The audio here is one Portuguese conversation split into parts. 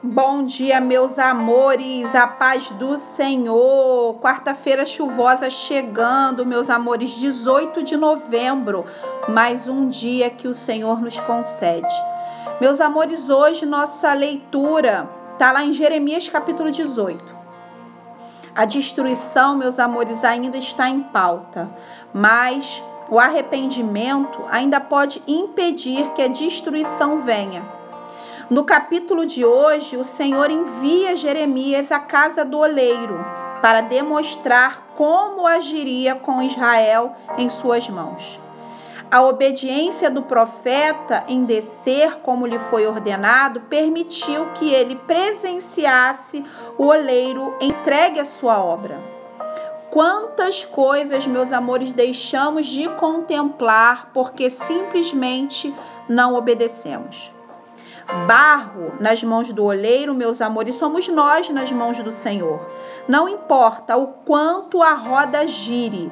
Bom dia, meus amores, a paz do Senhor. Quarta-feira chuvosa chegando, meus amores, 18 de novembro, mais um dia que o Senhor nos concede. Meus amores, hoje nossa leitura está lá em Jeremias capítulo 18. A destruição, meus amores, ainda está em pauta, mas o arrependimento ainda pode impedir que a destruição venha. No capítulo de hoje, o Senhor envia Jeremias à casa do oleiro para demonstrar como agiria com Israel em suas mãos. A obediência do profeta em descer como lhe foi ordenado permitiu que ele presenciasse o oleiro entregue a sua obra. Quantas coisas, meus amores, deixamos de contemplar porque simplesmente não obedecemos. Barro nas mãos do oleiro, meus amores, somos nós nas mãos do Senhor. Não importa o quanto a roda gire,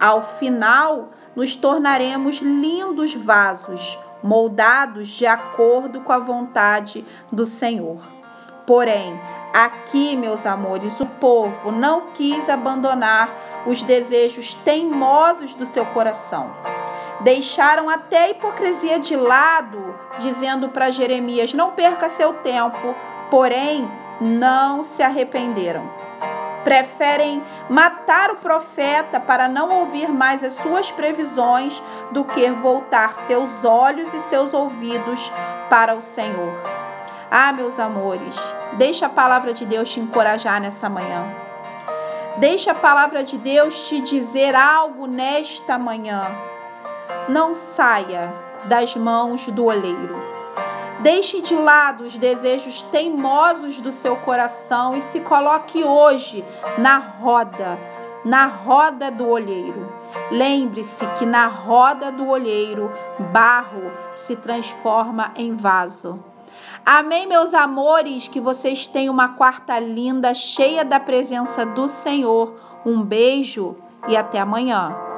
ao final nos tornaremos lindos vasos, moldados de acordo com a vontade do Senhor. Porém, aqui, meus amores, o povo não quis abandonar os desejos teimosos do seu coração. Deixaram até a hipocrisia de lado, dizendo para Jeremias: Não perca seu tempo, porém não se arrependeram. Preferem matar o profeta para não ouvir mais as suas previsões do que voltar seus olhos e seus ouvidos para o Senhor. Ah, meus amores, deixa a palavra de Deus te encorajar nessa manhã. Deixa a palavra de Deus te dizer algo nesta manhã não saia das mãos do oleiro. Deixe de lado os desejos teimosos do seu coração e se coloque hoje na roda, na roda do olheiro. Lembre-se que na roda do olheiro, barro se transforma em vaso. Amém, meus amores, que vocês tenham uma quarta linda, cheia da presença do Senhor. Um beijo e até amanhã.